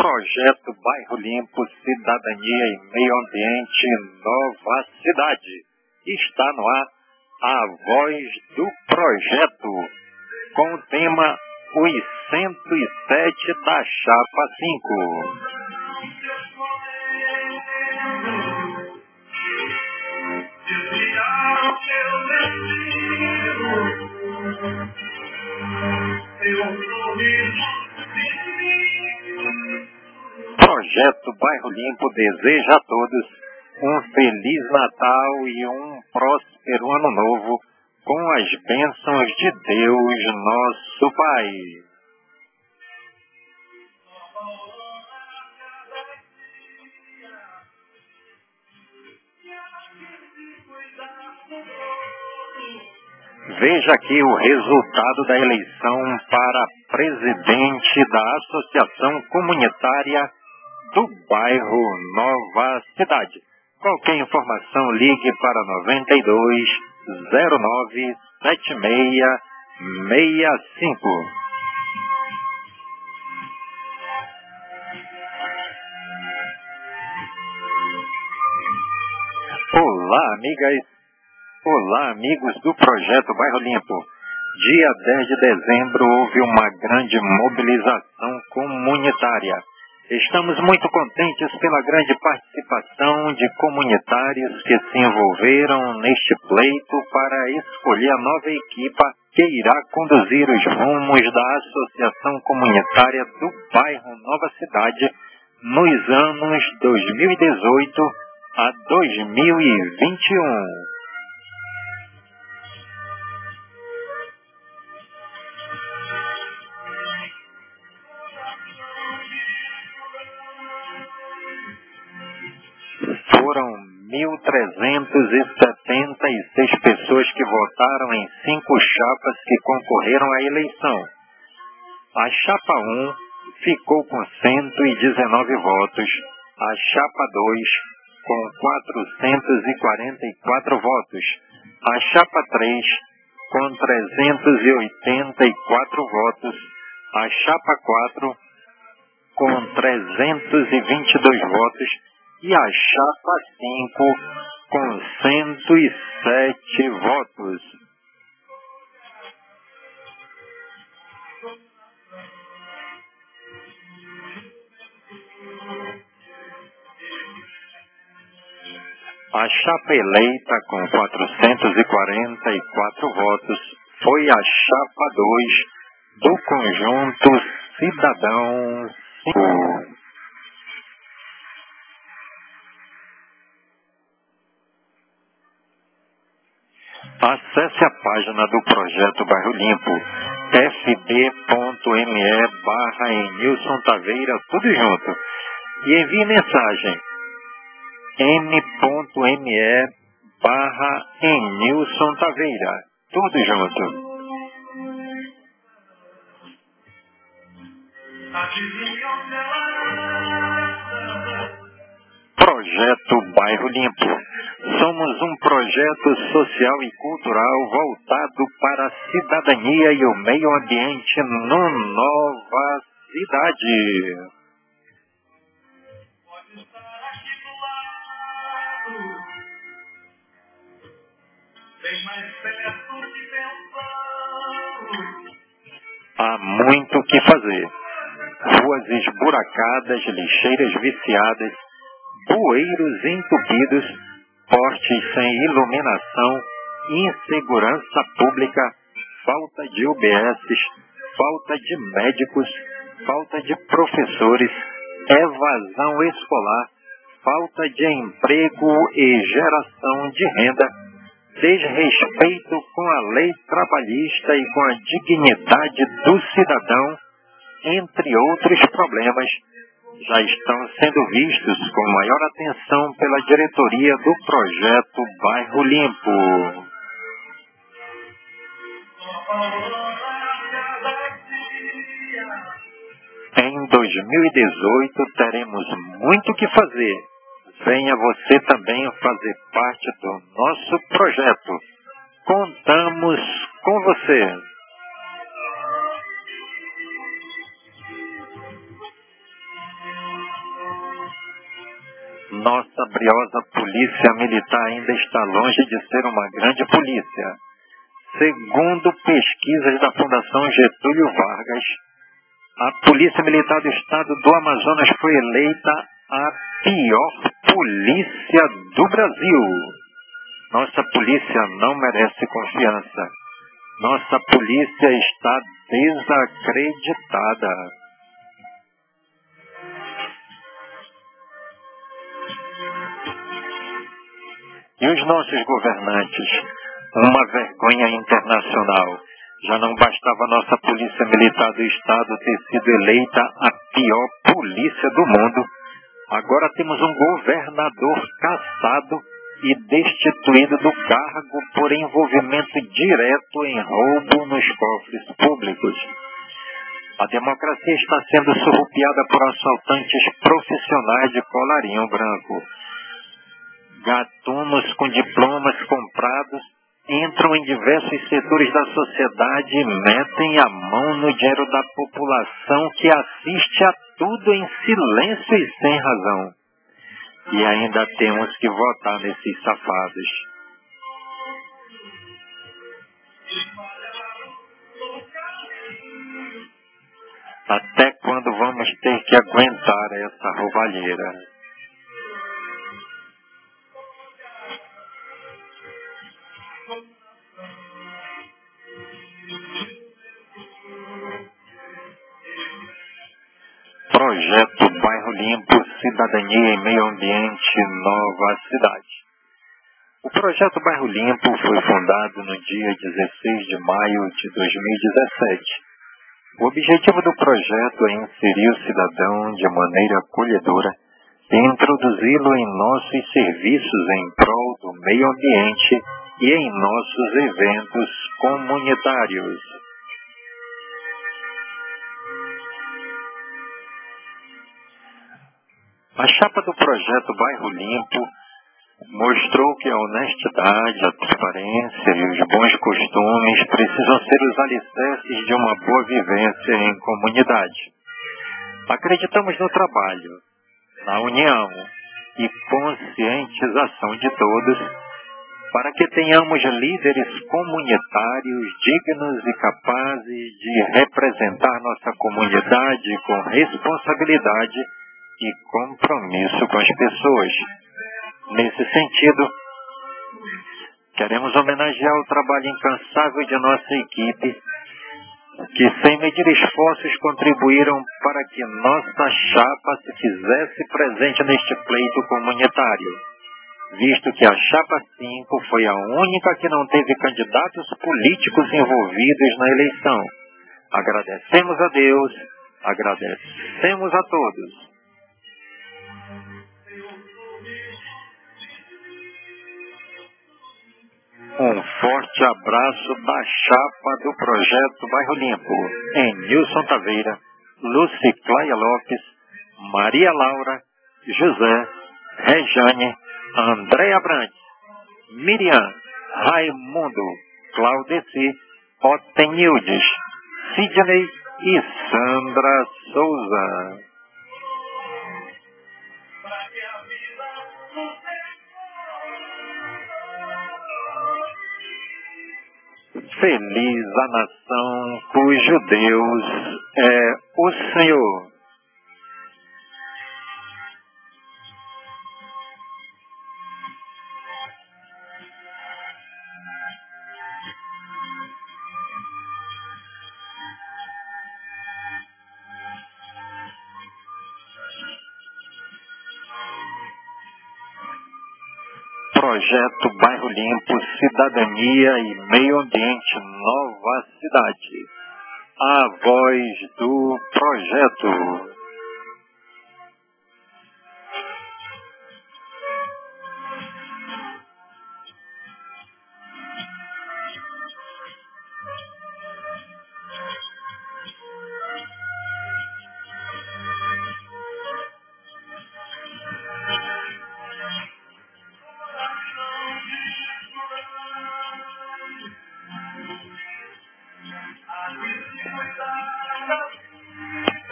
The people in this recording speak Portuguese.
Projeto Bairro Limpo, Cidadania e Meio Ambiente, Nova Cidade. Está no ar a voz do projeto, com o tema Os 107 da Chapa 5. Projeto Bairro Limpo deseja a todos um Feliz Natal e um próspero Ano Novo com as bênçãos de Deus, nosso Pai. Veja aqui o resultado da eleição para presidente da Associação Comunitária do bairro Nova Cidade. Qualquer informação, ligue para 92 09 7665. Olá, amigas. Olá, amigos do projeto Bairro Limpo. Dia 10 de dezembro houve uma grande mobilização comunitária Estamos muito contentes pela grande participação de comunitários que se envolveram neste pleito para escolher a nova equipa que irá conduzir os rumos da Associação Comunitária do Bairro Nova Cidade nos anos 2018 a 2021. 1.376 pessoas que votaram em cinco chapas que concorreram à eleição. A chapa 1 ficou com 119 votos, a chapa 2 com 444 votos, a chapa 3 com 384 votos, a chapa 4 com 322 votos e a chapa 5 com 107 votos. A chapa eleita com 444 votos foi a chapa 2 do conjunto Cidadão 5. Acesse a página do Projeto Bairro Limpo, fb.me barra Nilson Taveira, tudo junto. E envie mensagem m.me barra Nilson Taveira, tudo junto. Projeto Bairro Limpo. Somos um projeto social e cultural voltado para a cidadania e o meio ambiente no Nova Cidade. Há muito o que fazer. Ruas esburacadas, lixeiras viciadas, bueiros entupidos, postes sem iluminação, insegurança pública, falta de UBS, falta de médicos, falta de professores, evasão escolar, falta de emprego e geração de renda, desrespeito com a lei trabalhista e com a dignidade do cidadão, entre outros problemas já estão sendo vistos com maior atenção pela diretoria do projeto Bairro Limpo. Em 2018 teremos muito que fazer. Venha você também fazer parte do nosso projeto. Contamos com você. Nossa briosa polícia militar ainda está longe de ser uma grande polícia. Segundo pesquisas da Fundação Getúlio Vargas, a Polícia Militar do Estado do Amazonas foi eleita a pior polícia do Brasil. Nossa polícia não merece confiança. Nossa polícia está desacreditada. E os nossos governantes? Uma vergonha internacional. Já não bastava nossa polícia militar do Estado ter sido eleita a pior polícia do mundo. Agora temos um governador caçado e destituído do cargo por envolvimento direto em roubo nos cofres públicos. A democracia está sendo surrupiada por assaltantes profissionais de colarinho branco gatunos com diplomas comprados entram em diversos setores da sociedade e metem a mão no dinheiro da população que assiste a tudo em silêncio e sem razão. E ainda temos que votar nesses safados. Até quando vamos ter que aguentar essa roubalheira? Limpo, Cidadania e Meio Ambiente, Nova Cidade. O projeto Bairro Limpo foi fundado no dia 16 de maio de 2017. O objetivo do projeto é inserir o cidadão de maneira acolhedora e introduzi-lo em nossos serviços em prol do meio ambiente e em nossos eventos comunitários. A chapa do projeto Bairro Limpo mostrou que a honestidade, a transparência e os bons costumes precisam ser os alicerces de uma boa vivência em comunidade. Acreditamos no trabalho, na união e conscientização de todos para que tenhamos líderes comunitários dignos e capazes de representar nossa comunidade com responsabilidade e compromisso com as pessoas. Nesse sentido, queremos homenagear o trabalho incansável de nossa equipe, que sem medir esforços contribuíram para que nossa chapa se fizesse presente neste pleito comunitário, visto que a chapa 5 foi a única que não teve candidatos políticos envolvidos na eleição. Agradecemos a Deus, agradecemos a todos. Um forte abraço da chapa do projeto Bairro Limpo, em Nilson Taveira, Lucy Claia Lopes, Maria Laura, José, Rejane, Andréa Brandt, Miriam, Raimundo, Claudeci, Otenildes, Sidney e Sandra Souza. Feliz a nação cujo Deus é o Senhor. Projeto Bairro Limpo, Cidadania e Meio Ambiente Nova Cidade. A voz do projeto.